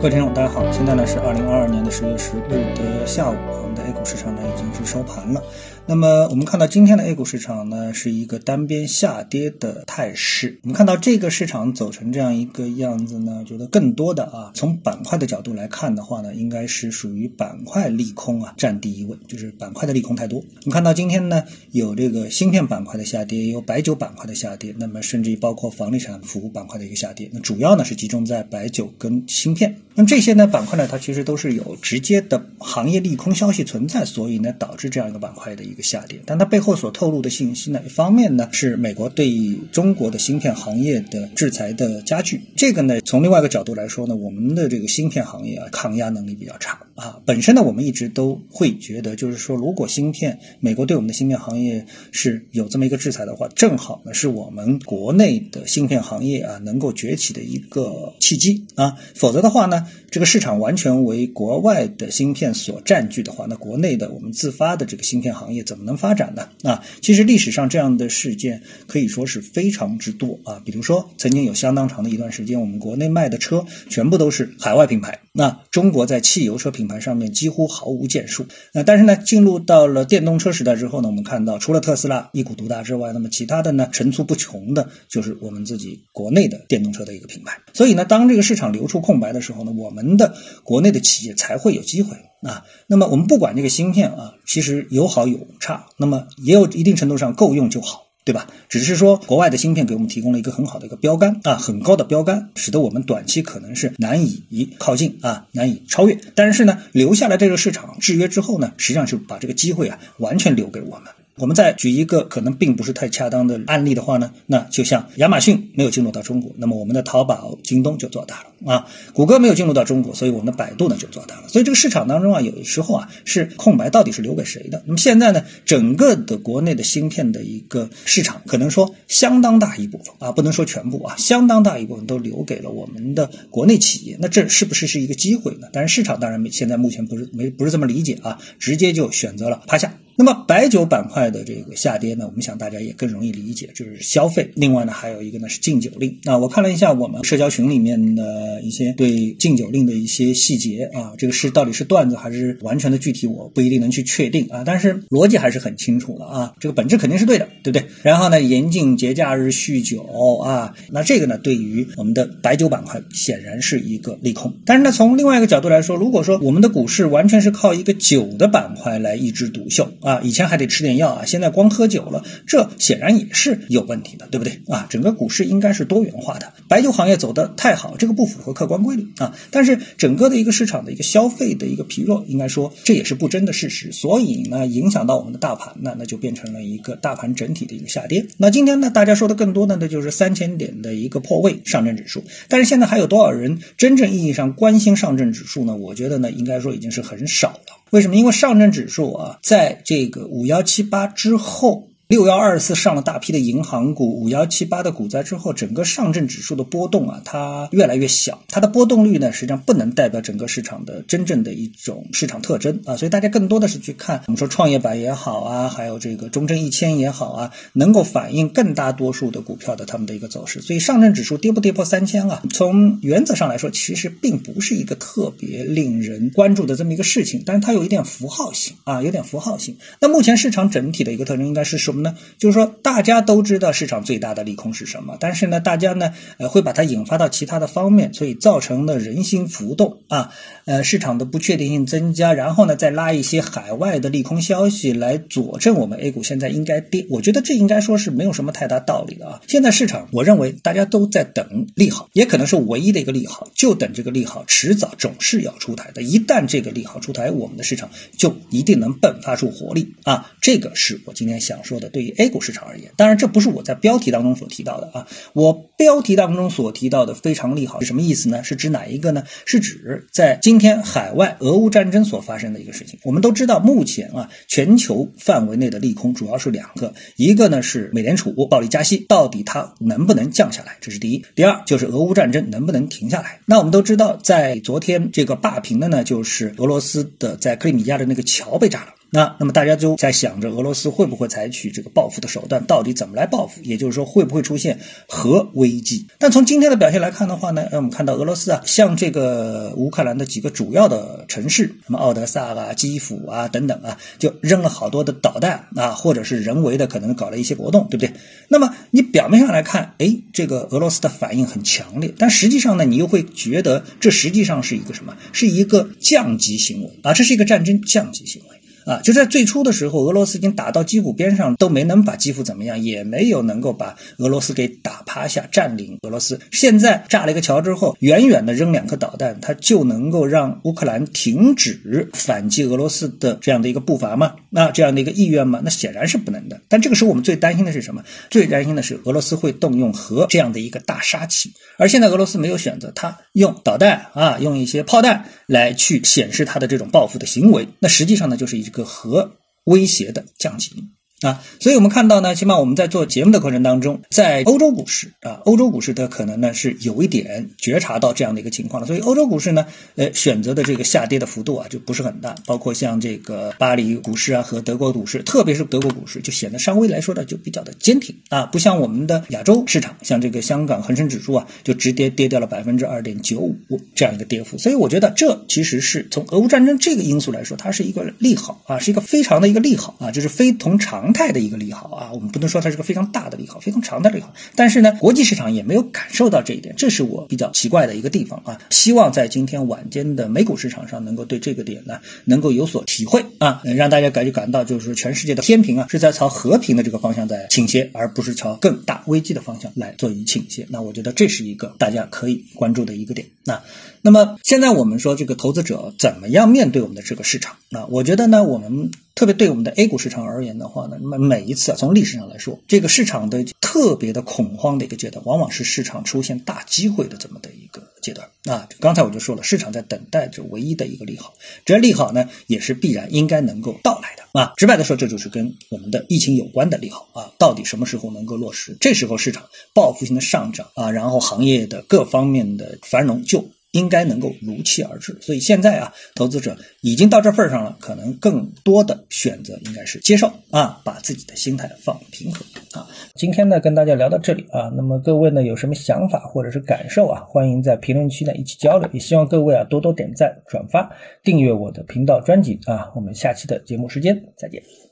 各位听众，大家好，现在呢是二零二二年的十月十日的下午，我们的 A 股市场呢已经是收盘了。那么我们看到今天的 A 股市场呢是一个单边下跌的态势。我们看到这个市场走成这样一个样子呢，觉得更多的啊，从板块的角度来看的话呢，应该是属于板块利空啊占第一位，就是板块的利空太多。我们看到今天呢有这个芯片板块的下跌，有白酒板块的下跌，那么甚至于包括房地产服务板块的一个下跌。那主要呢是集中在白酒跟芯片。那么这些呢板块呢，它其实都是有直接的行业利空消息存在，所以呢导致这样一个板块的一个。下跌，但它背后所透露的信息呢？一方面呢是美国对中国的芯片行业的制裁的加剧，这个呢从另外一个角度来说呢，我们的这个芯片行业啊抗压能力比较差啊。本身呢我们一直都会觉得，就是说如果芯片美国对我们的芯片行业是有这么一个制裁的话，正好呢是我们国内的芯片行业啊能够崛起的一个契机啊。否则的话呢，这个市场完全为国外的芯片所占据的话，那国内的我们自发的这个芯片行业。怎么能发展呢？啊，其实历史上这样的事件可以说是非常之多啊。比如说，曾经有相当长的一段时间，我们国内卖的车全部都是海外品牌，那中国在汽油车品牌上面几乎毫无建树。那但是呢，进入到了电动车时代之后呢，我们看到除了特斯拉一股独大之外，那么其他的呢层出不穷的，就是我们自己国内的电动车的一个品牌。所以呢，当这个市场留出空白的时候呢，我们的国内的企业才会有机会。啊，那么我们不管这个芯片啊，其实有好有差，那么也有一定程度上够用就好，对吧？只是说国外的芯片给我们提供了一个很好的一个标杆啊，很高的标杆，使得我们短期可能是难以靠近啊，难以超越。但是呢，留下来这个市场制约之后呢，实际上是把这个机会啊完全留给我们。我们再举一个可能并不是太恰当的案例的话呢，那就像亚马逊没有进入到中国，那么我们的淘宝、京东就做大了啊。谷歌没有进入到中国，所以我们的百度呢就做大了。所以这个市场当中啊，有的时候啊是空白，到底是留给谁的？那么现在呢，整个的国内的芯片的一个市场，可能说相当大一部分啊，不能说全部啊，相当大一部分都留给了我们的国内企业。那这是不是是一个机会呢？但是市场当然没现在目前不是没不是这么理解啊，直接就选择了趴下。那么白酒板块的这个下跌呢，我们想大家也更容易理解，就是消费。另外呢，还有一个呢是禁酒令。啊，我看了一下我们社交群里面的一些对禁酒令的一些细节啊，这个是到底是段子还是完全的具体，我不一定能去确定啊。但是逻辑还是很清楚的啊，这个本质肯定是对的，对不对？然后呢，严禁节假日酗酒啊，那这个呢，对于我们的白酒板块显然是一个利空。但是呢，从另外一个角度来说，如果说我们的股市完全是靠一个酒的板块来一枝独秀。啊，以前还得吃点药啊，现在光喝酒了，这显然也是有问题的，对不对啊？整个股市应该是多元化的，白酒行业走得太好，这个不符合客观规律啊。但是整个的一个市场的一个消费的一个疲弱，应该说这也是不争的事实。所以呢，影响到我们的大盘呢，那就变成了一个大盘整体的一个下跌。那今天呢，大家说的更多的那就是三千点的一个破位上证指数。但是现在还有多少人真正意义上关心上证指数呢？我觉得呢，应该说已经是很少了。为什么？因为上证指数啊，在这个五幺七八之后。六幺二四上了大批的银行股，五幺七八的股灾之后，整个上证指数的波动啊，它越来越小，它的波动率呢，实际上不能代表整个市场的真正的一种市场特征啊，所以大家更多的是去看我们说创业板也好啊，还有这个中证一千也好啊，能够反映更大多数的股票的他们的一个走势。所以上证指数跌不跌破三千啊？从原则上来说，其实并不是一个特别令人关注的这么一个事情，但是它有一点符号性啊，有点符号性。那目前市场整体的一个特征应该是什么？呢，就是说大家都知道市场最大的利空是什么，但是呢，大家呢，呃，会把它引发到其他的方面，所以造成了人心浮动啊，呃，市场的不确定性增加，然后呢，再拉一些海外的利空消息来佐证我们 A 股现在应该跌，我觉得这应该说是没有什么太大道理的啊。现在市场，我认为大家都在等利好，也可能是唯一的一个利好，就等这个利好迟早总是要出台的，一旦这个利好出台，我们的市场就一定能迸发出活力啊，这个是我今天想说的。对于 A 股市场而言，当然这不是我在标题当中所提到的啊。我标题当中所提到的非常利好是什么意思呢？是指哪一个呢？是指在今天海外俄乌战争所发生的一个事情。我们都知道，目前啊全球范围内的利空主要是两个，一个呢是美联储暴力加息，到底它能不能降下来？这是第一。第二就是俄乌战争能不能停下来？那我们都知道，在昨天这个霸屏的呢，就是俄罗斯的在克里米亚的那个桥被炸了。那那么大家都在想着俄罗斯会不会采取这个报复的手段，到底怎么来报复？也就是说会不会出现核危机？但从今天的表现来看的话呢，我们看到俄罗斯啊，向这个乌克兰的几个主要的城市，什么奥德萨啊、基辅啊等等啊，就扔了好多的导弹啊，或者是人为的可能搞了一些活动，对不对？那么你表面上来看，哎，这个俄罗斯的反应很强烈，但实际上呢，你又会觉得这实际上是一个什么？是一个降级行为啊，这是一个战争降级行为。啊，就在最初的时候，俄罗斯已经打到基辅边上，都没能把基辅怎么样，也没有能够把俄罗斯给打趴下，占领俄罗斯。现在炸了一个桥之后，远远的扔两颗导弹，它就能够让乌克兰停止反击俄罗斯的这样的一个步伐吗？那这样的一个意愿吗？那显然是不能的。但这个时候我们最担心的是什么？最担心的是俄罗斯会动用核这样的一个大杀器。而现在俄罗斯没有选择，它用导弹啊，用一些炮弹来去显示它的这种报复的行为。那实际上呢，就是一个。核威胁的降级。啊，所以我们看到呢，起码我们在做节目的过程当中，在欧洲股市啊，欧洲股市它可能呢是有一点觉察到这样的一个情况了。所以欧洲股市呢，呃，选择的这个下跌的幅度啊就不是很大。包括像这个巴黎股市啊和德国股市，特别是德国股市，就显得稍微来说呢就比较的坚挺啊，不像我们的亚洲市场，像这个香港恒生指数啊，就直接跌掉了百分之二点九五这样一个跌幅。所以我觉得这其实是从俄乌战争这个因素来说，它是一个利好啊，是一个非常的一个利好啊，就是非同常。常态的一个利好啊，我们不能说它是个非常大的利好，非常长的利好。但是呢，国际市场也没有感受到这一点，这是我比较奇怪的一个地方啊。希望在今天晚间的美股市场上，能够对这个点呢，能够有所体会啊，让大家感觉感到就是说全世界的天平啊，是在朝和平的这个方向在倾斜，而不是朝更大危机的方向来做一倾斜。那我觉得这是一个大家可以关注的一个点。那那么现在我们说这个投资者怎么样面对我们的这个市场？那我觉得呢，我们。特别对我们的 A 股市场而言的话呢，那么每一次啊，从历史上来说，这个市场的特别的恐慌的一个阶段，往往是市场出现大机会的这么的一个阶段啊。刚才我就说了，市场在等待着唯一的一个利好，这利好呢，也是必然应该能够到来的啊。直白的说，这就是跟我们的疫情有关的利好啊。到底什么时候能够落实？这时候市场报复性的上涨啊，然后行业的各方面的繁荣就。应该能够如期而至，所以现在啊，投资者已经到这份上了，可能更多的选择应该是接受啊，把自己的心态放平和啊。今天呢，跟大家聊到这里啊，那么各位呢有什么想法或者是感受啊，欢迎在评论区呢一起交流，也希望各位啊多多点赞、转发、订阅我的频道专辑啊。我们下期的节目时间再见。